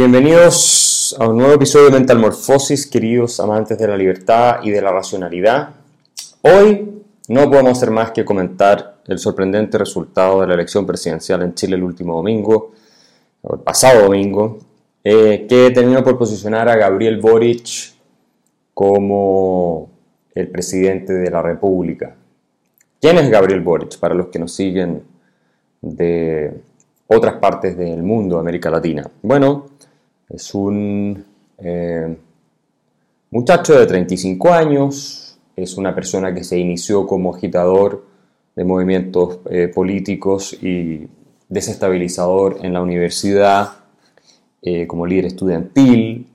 Bienvenidos a un nuevo episodio de Mental Morphosis, queridos amantes de la libertad y de la racionalidad. Hoy no podemos hacer más que comentar el sorprendente resultado de la elección presidencial en Chile el último domingo, o el pasado domingo, eh, que terminó por posicionar a Gabriel Boric como el presidente de la República. ¿Quién es Gabriel Boric? Para los que nos siguen de otras partes del mundo, América Latina. Bueno, es un eh, muchacho de 35 años, es una persona que se inició como agitador de movimientos eh, políticos y desestabilizador en la universidad, eh, como líder estudiantil,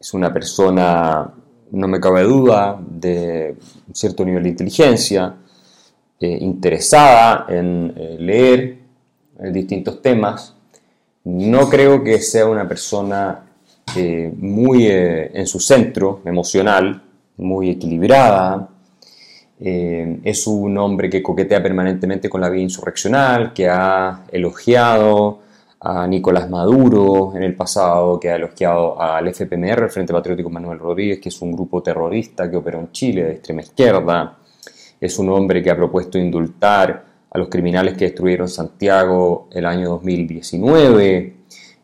es una persona, no me cabe duda, de un cierto nivel de inteligencia, interesada en leer distintos temas, no creo que sea una persona eh, muy eh, en su centro emocional, muy equilibrada. Eh, es un hombre que coquetea permanentemente con la vida insurreccional, que ha elogiado a Nicolás Maduro en el pasado, que ha elogiado al FPMR, el Frente Patriótico Manuel Rodríguez, que es un grupo terrorista que operó en Chile de extrema izquierda. Es un hombre que ha propuesto indultar los criminales que destruyeron Santiago el año 2019.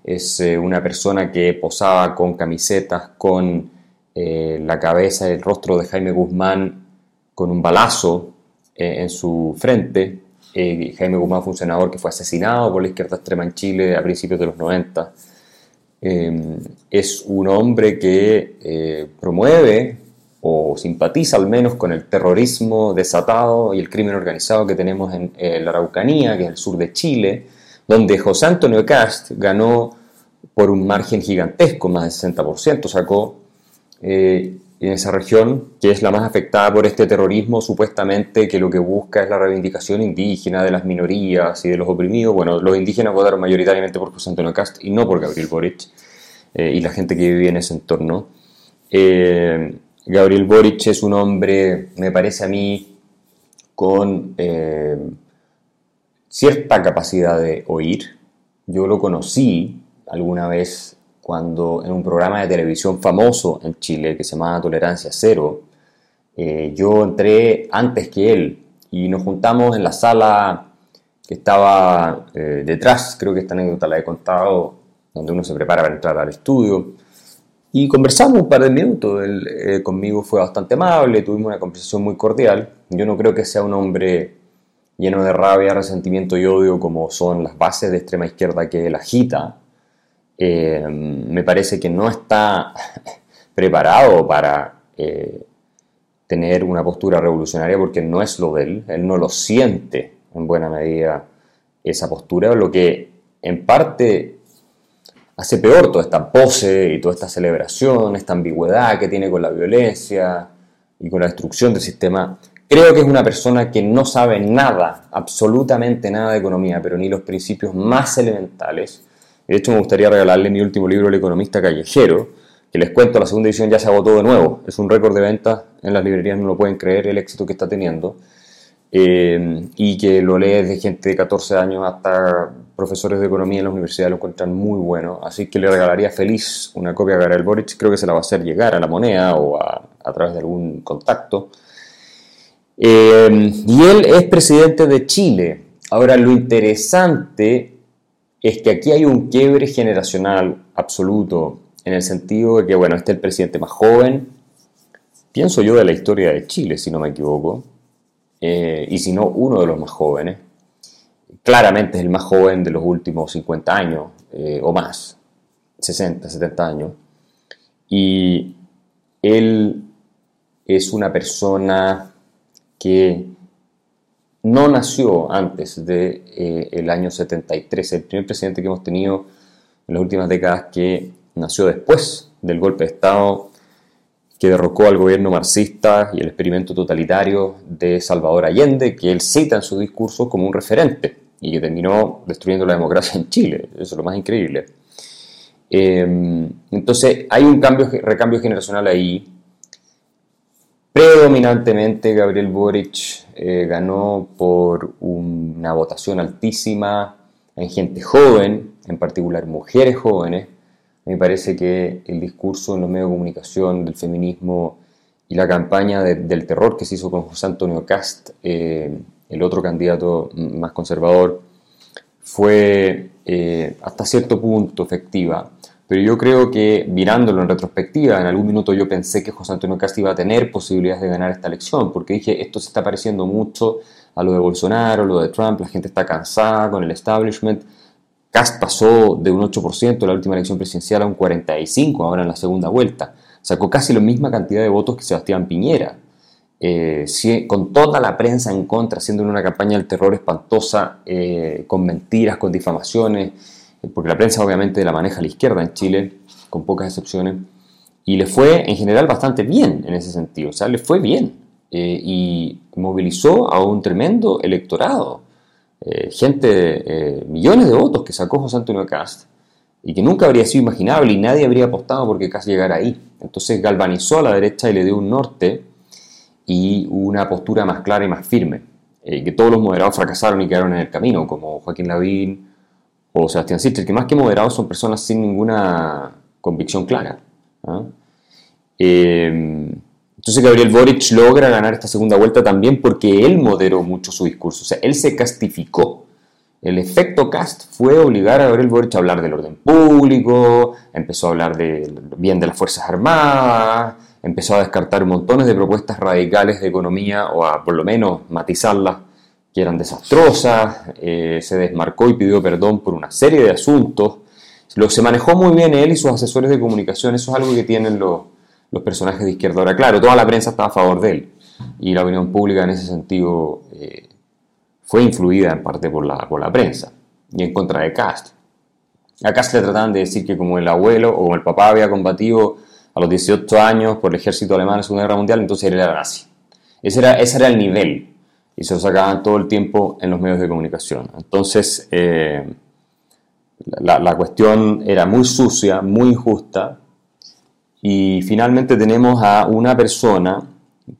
Es eh, una persona que posaba con camisetas con eh, la cabeza y el rostro de Jaime Guzmán con un balazo eh, en su frente. Jaime Guzmán fue un senador que fue asesinado por la izquierda extrema en Chile a principios de los 90. es un hombre que promueve o simpatiza al menos con el terrorismo desatado y el crimen organizado que tenemos en eh, la Araucanía, que es el sur de Chile, donde José Antonio Cast ganó por un margen gigantesco, más del 60%, sacó eh, en esa región, que es la más afectada por este terrorismo, supuestamente que lo que busca es la reivindicación indígena de las minorías y de los oprimidos. Bueno, los indígenas votaron mayoritariamente por José Antonio Cast y no por Gabriel Boric eh, y la gente que vivía en ese entorno. Gabriel Boric es un hombre, me parece a mí, con eh, cierta capacidad de oír. Yo lo conocí alguna vez cuando en un programa de televisión famoso en Chile que se llamaba Tolerancia Cero, eh, yo entré antes que él y nos juntamos en la sala que estaba eh, detrás, creo que esta anécdota la he contado, donde uno se prepara para entrar al estudio. Y conversamos un par de minutos, él eh, conmigo fue bastante amable, tuvimos una conversación muy cordial. Yo no creo que sea un hombre lleno de rabia, resentimiento y odio como son las bases de extrema izquierda que él agita. Eh, me parece que no está preparado para eh, tener una postura revolucionaria porque no es lo de él, él no lo siente en buena medida esa postura, lo que en parte hace peor toda esta pose y toda esta celebración, esta ambigüedad que tiene con la violencia y con la destrucción del sistema. Creo que es una persona que no sabe nada, absolutamente nada de economía, pero ni los principios más elementales. De hecho, me gustaría regalarle mi último libro, El economista callejero, que les cuento, la segunda edición ya se agotó de nuevo. Es un récord de ventas en las librerías, no lo pueden creer el éxito que está teniendo. Eh, y que lo lees de gente de 14 años hasta profesores de economía en la universidad lo encuentran muy bueno, así que le regalaría feliz una copia a Gabriel Boric, creo que se la va a hacer llegar a la moneda o a, través de algún contacto. Eh, y él es presidente de Chile. Ahora, lo interesante es que aquí hay un quiebre generacional absoluto, en el sentido de que, bueno, este es el presidente más joven, pienso yo, de la historia de Chile, si no me equivoco eh, y si no, uno de los más jóvenes. Claramente es el más joven de los últimos 50 años eh, o más, 60, 70 años. Y él es una persona que no nació antes del de, eh, año 73, el primer presidente que hemos tenido en las últimas décadas que nació después del golpe de Estado que derrocó al gobierno marxista y el experimento totalitario de Salvador Allende, que él cita en su discurso como un referente y que terminó destruyendo la democracia en Chile. Eso es lo más increíble. Em, entonces hay un cambio, recambio generacional ahí. Predominantemente Gabriel Boric eh, ganó por una votación altísima en gente joven, en particular mujeres jóvenes, Me parece que el discurso en los medios de comunicación del feminismo y la campaña del terror que se hizo con José Antonio Cast, eh, el otro candidato más conservador, fue eh, hasta cierto punto efectiva. Pero yo creo que mirándolo en retrospectiva, en algún minuto yo pensé que José Antonio Cast iba a tener posibilidades de ganar esta elección, porque dije, esto se está pareciendo mucho a lo de Bolsonaro, lo de Trump, la gente está cansada con el establishment. Cast pasó de un 8% en la última elección presidencial a un 45% ahora en la segunda vuelta. Sacó casi la misma cantidad de votos que Sebastián Piñera. Eh, con toda la prensa en contra, haciendo una campaña del terror espantosa, eh, con mentiras, con difamaciones, eh, porque la prensa obviamente la maneja la izquierda en Chile, con pocas excepciones, y le fue en general bastante bien en ese sentido, o sea, le fue bien, y movilizó a un tremendo electorado, gente, millones de votos que sacó José Antonio Cast, y que nunca habría sido imaginable y nadie habría apostado porque Cast llegara ahí. Entonces galvanizó a la derecha y le dio un norte y una postura más clara y más firme. Eh, que todos los moderados fracasaron y quedaron en el camino, como Joaquín Lavín o Sebastián Sichel, que más que moderados son personas sin ninguna convicción clara. Eh, entonces Gabriel Boric logra ganar esta segunda vuelta también porque él moderó mucho su discurso, o sea, él se castificó. El efecto cast fue obligar a Gabriel Boric a hablar del orden público, empezó a hablar de, bien de las Fuerzas Armadas, empezó a descartar montones de propuestas radicales de economía o a por lo menos matizarlas que eran desastrosas, eh, se desmarcó y pidió perdón por una serie de asuntos. Lo se manejó muy bien él y sus asesores de comunicación, eso es algo que tienen los, personajes de izquierda. Ahora, claro, toda la prensa estaba a favor de él y la opinión pública en ese sentido eh, fue influida en parte por la, por la prensa y en contra de Cast. A Cast le trataban de decir que como el abuelo o como el papá había combatido a los 18 años por el ejército alemán en la Segunda Guerra Mundial, entonces él era nazi. Ese era, ese era el nivel y se lo sacaban todo el tiempo en los medios de comunicación. Entonces, eh, la, la, cuestión era muy sucia, muy injusta y finalmente tenemos a una persona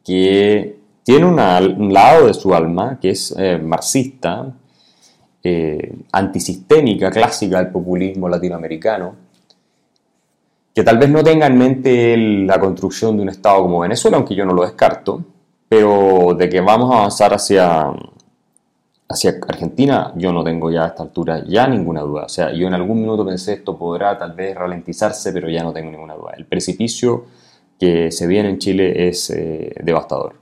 que tiene un lado de su alma que es eh, marxista, eh, antisistémica, clásica del populismo latinoamericano, que tal vez no tenga en mente la construcción de un Estado como Venezuela, aunque yo no lo descarto, pero de que vamos a avanzar hacia, hacia Argentina, yo no tengo ya a esta altura ya ninguna duda. O sea, yo en algún minuto pensé esto podrá tal vez ralentizarse, pero ya no tengo ninguna duda. El precipicio que se viene en Chile es eh, devastador.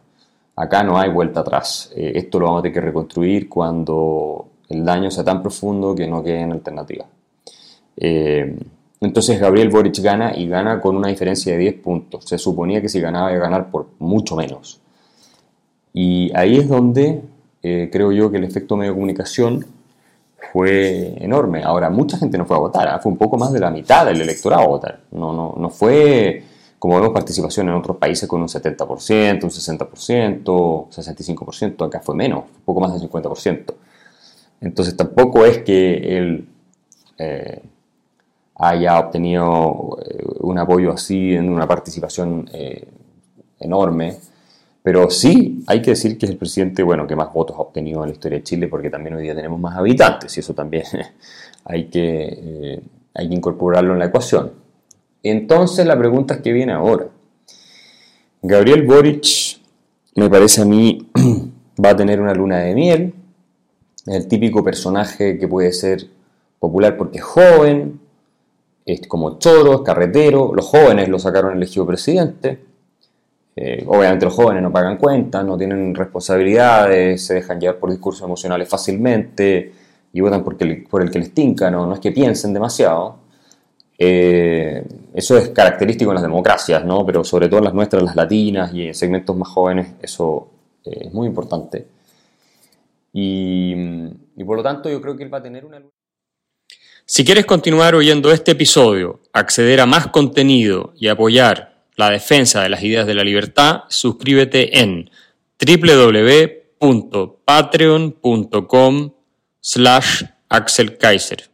Acá no hay vuelta atrás. Eh, esto lo vamos a tener que reconstruir cuando el daño sea tan profundo que no queden alternativas. Eh, entonces Gabriel Boric gana y gana con una diferencia de 10 puntos. Se suponía que si ganaba iba a ganar por mucho menos. Y ahí es donde eh, creo yo que el efecto medio comunicación fue enorme. Ahora, mucha gente no fue a votar, ¿ah? fue un poco más de la mitad del electorado a votar. No, no, no fue como vemos participación en otros países con un 70%, un 60%, 65%, acá fue menos, un poco más del 50%. Entonces tampoco es que él eh, haya obtenido eh, un apoyo así en una participación enorme. Pero sí, hay que decir que es el presidente bueno, que más votos ha obtenido en la historia de Chile, porque también hoy día tenemos más habitantes, y eso también hay, que, eh, hay que incorporarlo en la ecuación. Entonces la pregunta es qué viene ahora. Gabriel Boric, me parece a mí, va a tener una luna de miel, el típico personaje que puede ser popular porque es joven, es como choro, es carretero, los jóvenes lo sacaron elegido presidente. Eh, obviamente los jóvenes no pagan cuentas, no tienen responsabilidades, se dejan llevar por discursos emocionales fácilmente y votan por el que les tinca, no, no es que piensen demasiado. Eh, eso es característico en las democracias, ¿no? pero sobre todo en las nuestras, las latinas y en segmentos más jóvenes, eso eh, es muy importante. Y, y por lo tanto yo creo que él va a tener una... Si quieres continuar oyendo este episodio, acceder a más contenido y apoyar la defensa de las ideas de la libertad, suscríbete en www.patreon.com slash Axel Kaiser.